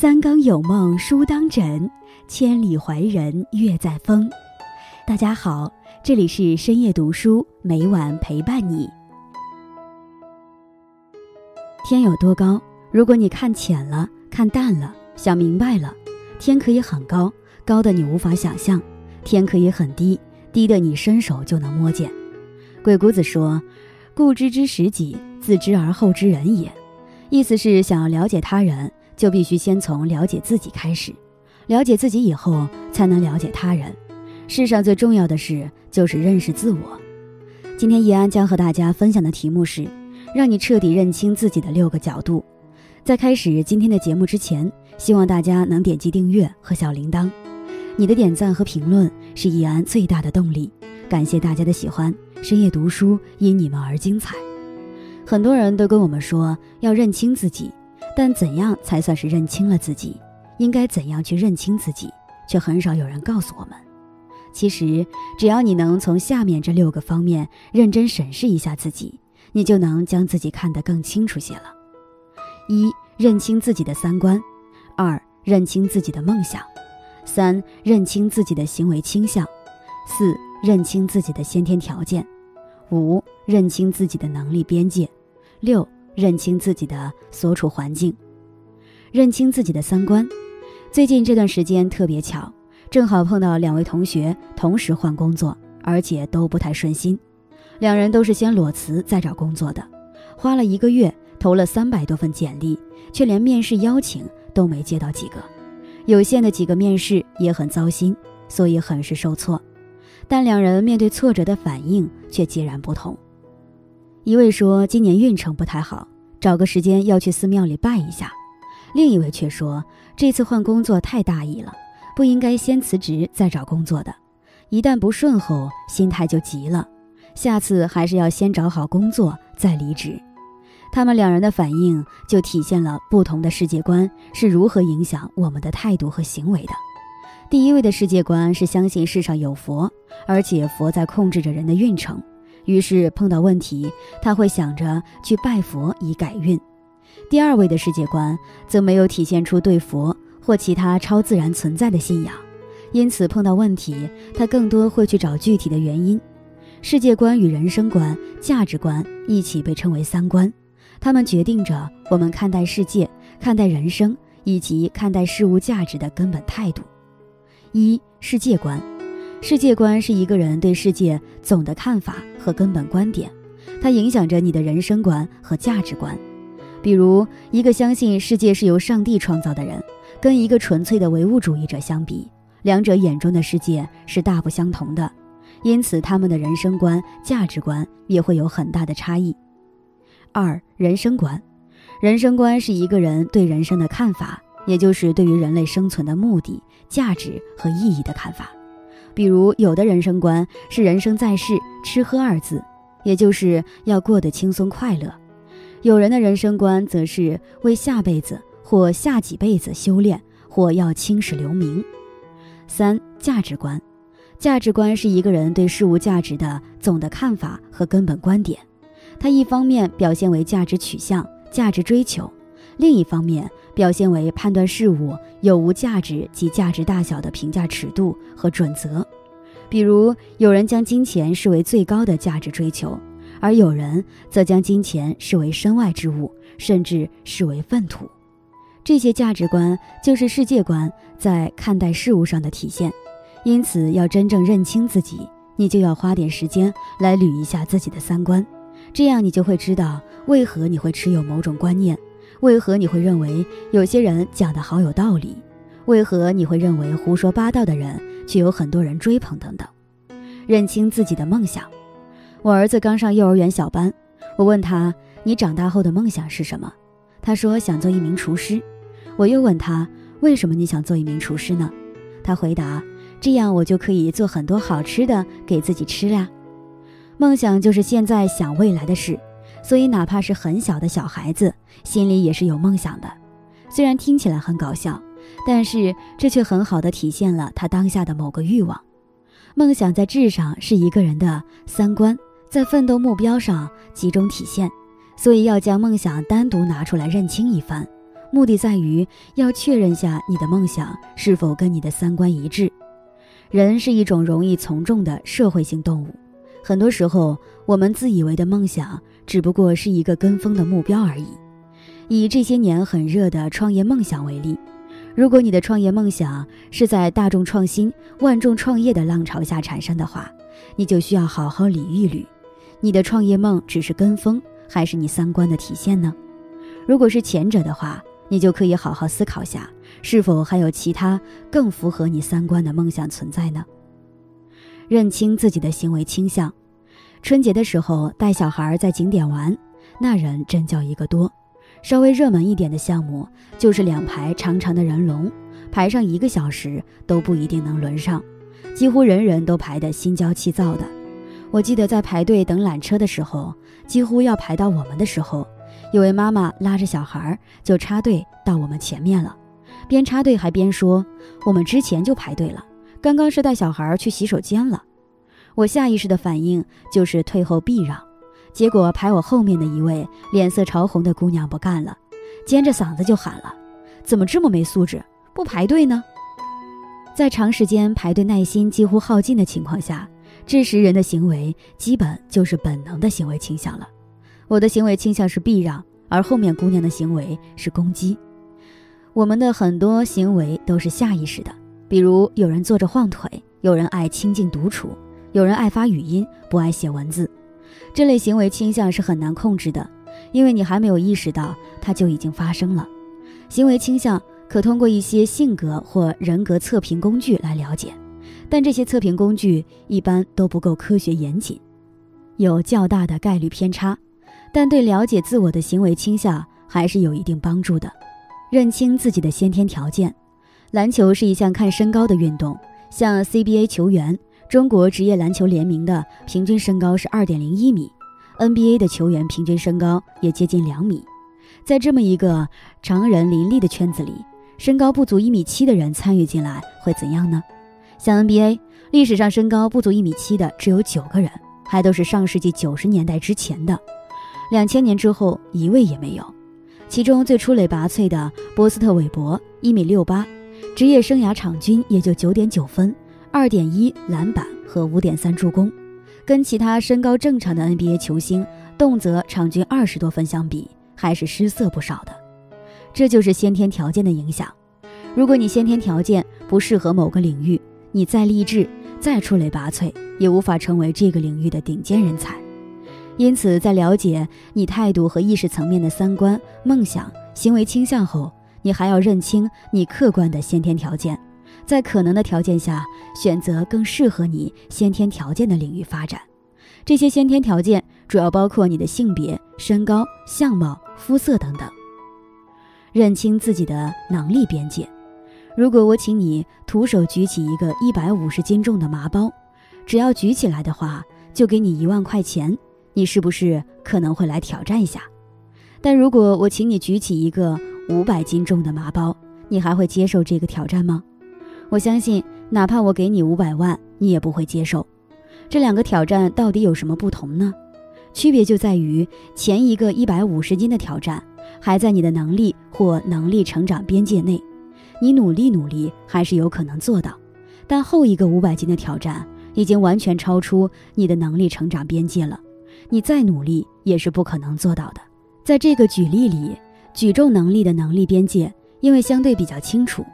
三更有梦书当枕，千里怀人月在风。大家好，这里是深夜读书，每晚陪伴你。天有多高？如果你看浅了、看淡了、想明白了，天可以很高，高的你无法想象；天可以很低，低的你伸手就能摸见。鬼谷子说：“故知之识己，自知而后知人也。”意思是想要了解他人。就必须先从了解自己开始，了解自己以后，才能了解他人。世上最重要的事就是认识自我。今天易安将和大家分享的题目是：让你彻底认清自己的六个角度。在开始今天的节目之前，希望大家能点击订阅和小铃铛。你的点赞和评论是易安最大的动力。感谢大家的喜欢，深夜读书因你们而精彩。很多人都跟我们说要认清自己。但怎样才算是认清了自己？应该怎样去认清自己？却很少有人告诉我们。其实，只要你能从下面这六个方面认真审视一下自己，你就能将自己看得更清楚些了。一、认清自己的三观；二、认清自己的梦想；三、认清自己的行为倾向；四、认清自己的先天条件；五、认清自己的能力边界；六。认清自己的所处环境，认清自己的三观。最近这段时间特别巧，正好碰到两位同学同时换工作，而且都不太顺心。两人都是先裸辞再找工作的，花了一个月投了三百多份简历，却连面试邀请都没接到几个。有限的几个面试也很糟心，所以很是受挫。但两人面对挫折的反应却截然不同。一位说今年运程不太好，找个时间要去寺庙里拜一下；另一位却说这次换工作太大意了，不应该先辞职再找工作的，一旦不顺后心态就急了，下次还是要先找好工作再离职。他们两人的反应就体现了不同的世界观是如何影响我们的态度和行为的。第一位的世界观是相信世上有佛，而且佛在控制着人的运程。于是碰到问题，他会想着去拜佛以改运。第二位的世界观则没有体现出对佛或其他超自然存在的信仰，因此碰到问题，他更多会去找具体的原因。世界观与人生观、价值观一起被称为三观，它们决定着我们看待世界、看待人生以及看待事物价值的根本态度。一世界观。世界观是一个人对世界总的看法和根本观点，它影响着你的人生观和价值观。比如，一个相信世界是由上帝创造的人，跟一个纯粹的唯物主义者相比，两者眼中的世界是大不相同的，因此他们的人生观、价值观也会有很大的差异。二、人生观，人生观是一个人对人生的看法，也就是对于人类生存的目的、价值和意义的看法。比如，有的人生观是“人生在世，吃喝二字”，也就是要过得轻松快乐；有人的人生观则是为下辈子或下几辈子修炼，或要青史留名。三、价值观，价值观是一个人对事物价值的总的看法和根本观点，它一方面表现为价值取向、价值追求，另一方面。表现为判断事物有无价值及价值大小的评价尺度和准则，比如有人将金钱视为最高的价值追求，而有人则将金钱视为身外之物，甚至视为粪土。这些价值观就是世界观在看待事物上的体现。因此，要真正认清自己，你就要花点时间来捋一下自己的三观，这样你就会知道为何你会持有某种观念。为何你会认为有些人讲的好有道理？为何你会认为胡说八道的人却有很多人追捧？等等，认清自己的梦想。我儿子刚上幼儿园小班，我问他：“你长大后的梦想是什么？”他说：“想做一名厨师。”我又问他：“为什么你想做一名厨师呢？”他回答：“这样我就可以做很多好吃的给自己吃呀。”梦想就是现在想未来的事。所以，哪怕是很小的小孩子，心里也是有梦想的。虽然听起来很搞笑，但是这却很好的体现了他当下的某个欲望。梦想在质上是一个人的三观，在奋斗目标上集中体现。所以要将梦想单独拿出来认清一番。目的在于要确认下你的梦想是否跟你的三观一致。人是一种容易从众的社会性动物，很多时候我们自以为的梦想只不过是一个跟风的目标而已。以这些年很热的创业梦想为例，如果你的创业梦想是在大众创新、万众创业的浪潮下产生的话，你就需要好好捋一捋，你的创业梦只是跟风，还是你三观的体现呢？如果是前者的话，你就可以好好思考下，是否还有其他更符合你三观的梦想存在呢？认清自己的行为倾向。春节的时候带小孩在景点玩，那人真叫一个多。稍微热门一点的项目就是两排长长的人龙，排上一个小时都不一定能轮上，几乎人人都排得心焦气躁的。我记得在排队等缆车的时候，几乎要排到我们的时候。有位妈妈拉着小孩就插队到我们前面了，边插队还边说：“我们之前就排队了，刚刚是带小孩去洗手间了。”我下意识的反应就是退后避让，结果排我后面的一位脸色潮红的姑娘不干了，尖着嗓子就喊了：“怎么这么没素质，不排队呢？”在长时间排队耐心几乎耗尽的情况下，这时人的行为基本就是本能的行为倾向了。我的行为倾向是避让，而后面姑娘的行为是攻击。我们的很多行为都是下意识的，比如有人坐着晃腿，有人爱清静独处，有人爱发语音，不爱写文字。这类行为倾向是很难控制的，因为你还没有意识到它就已经发生了。行为倾向可通过一些性格或人格测评工具来了解，但这些测评工具一般都不够科学严谨，有较大的概率偏差。但对了解自我的行为倾向还是有一定帮助的。认清自己的先天条件。篮球是一项看身高的运动，像 CBA 球员、中国职业篮球联名的平均身高是二点零一米，NBA 的球员平均身高也接近两米。在这么一个常人林立的圈子里，身高不足一米七的人参与进来会怎样呢？像 NBA 历史上身高不足一米七的只有九个人，还都是上世纪九十年代之前的。两千年之后一位也没有，其中最出类拔萃的波斯特韦伯一米六八，职业生涯场均也就九点九分、二点一篮板和五点三助攻，跟其他身高正常的 NBA 球星动辄场均二十多分相比，还是失色不少的。这就是先天条件的影响。如果你先天条件不适合某个领域，你再励志、再出类拔萃，也无法成为这个领域的顶尖人才。因此，在了解你态度和意识层面的三观、梦想、行为倾向后，你还要认清你客观的先天条件，在可能的条件下，选择更适合你先天条件的领域发展。这些先天条件主要包括你的性别、身高、相貌、肤色等等。认清自己的能力边界。如果我请你徒手举起一个一百五十斤重的麻包，只要举起来的话，就给你一万块钱。你是不是可能会来挑战一下？但如果我请你举起一个五百斤重的麻包，你还会接受这个挑战吗？我相信，哪怕我给你五百万，你也不会接受。这两个挑战到底有什么不同呢？区别就在于前一个一百五十斤的挑战还在你的能力或能力成长边界内，你努力努力还是有可能做到；但后一个五百斤的挑战已经完全超出你的能力成长边界了。你再努力也是不可能做到的。在这个举例里，举重能力的能力边界因为相对比较清楚，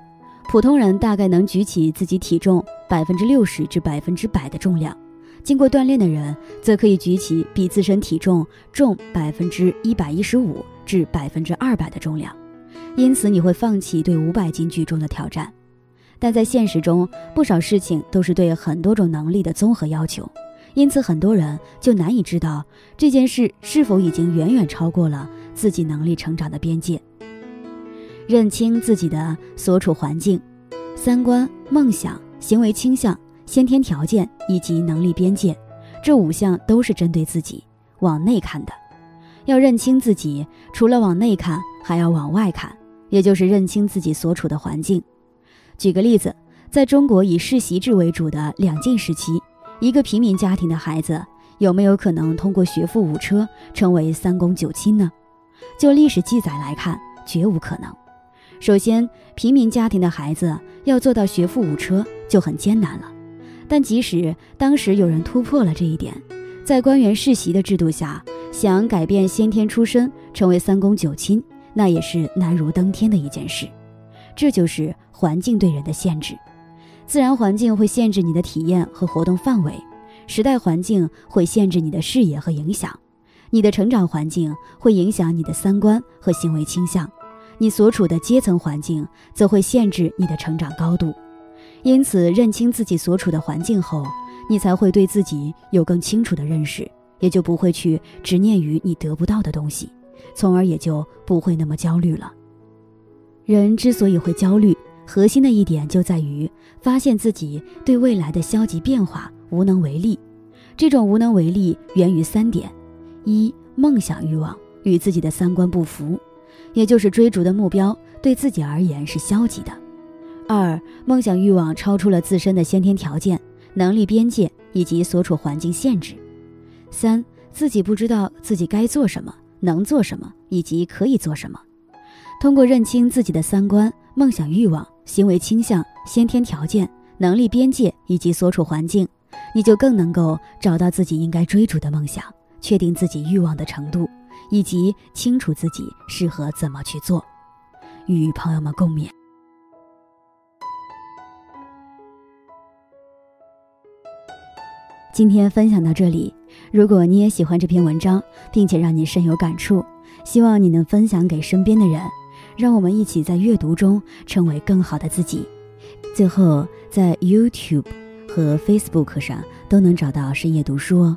普通人大概能举起自己体重百分之六十至百分之百的重量，经过锻炼的人则可以举起比自身体重重百分之一百一十五至百分之二百的重量。因此，你会放弃对五百斤举重的挑战。但在现实中，不少事情都是对很多种能力的综合要求。因此，很多人就难以知道这件事是否已经远远超过了自己能力成长的边界。认清自己的所处环境、三观、梦想、行为倾向、先天条件以及能力边界，这五项都是针对自己往内看的。要认清自己，除了往内看，还要往外看，也就是认清自己所处的环境。举个例子，在中国以世袭制为主的两晋时期。一个平民家庭的孩子有没有可能通过学富五车成为三公九卿呢？就历史记载来看，绝无可能。首先，平民家庭的孩子要做到学富五车就很艰难了。但即使当时有人突破了这一点，在官员世袭的制度下，想改变先天出身成为三公九卿，那也是难如登天的一件事。这就是环境对人的限制。自然环境会限制你的体验和活动范围，时代环境会限制你的视野和影响，你的成长环境会影响你的三观和行为倾向。你所处的阶层环境则会限制你的成长高度，因此认清自己所处的环境后，你才会对自己有更清楚的认识，也就不会去执念于你得不到的东西，从而也就不会那么焦虑了。人之所以会焦虑，核心的一点就在于发现自己对未来的消极变化无能为力。这种无能为力源于三点：一、梦想欲望与自己的三观不符。也就是追逐的目标对自己而言是消极的。二，梦想欲望超出了自身的先天条件、能力边界以及所处环境限制。三，自己不知道自己该做什么、能做什么以及可以做什么。通过认清自己的三观、梦想欲望、行为倾向、先天条件、能力边界以及所处环境，你就更能够找到自己应该追逐的梦想，确定自己欲望的程度。以及清楚自己适合怎么去做，与朋友们共勉。今天分享到这里，如果你也喜欢这篇文章，并且让你深有感触，希望你能分享给身边的人，让我们一起在阅读中成为更好的自己。最后，在 YouTube 和 Facebook 上都能找到深夜读书哦。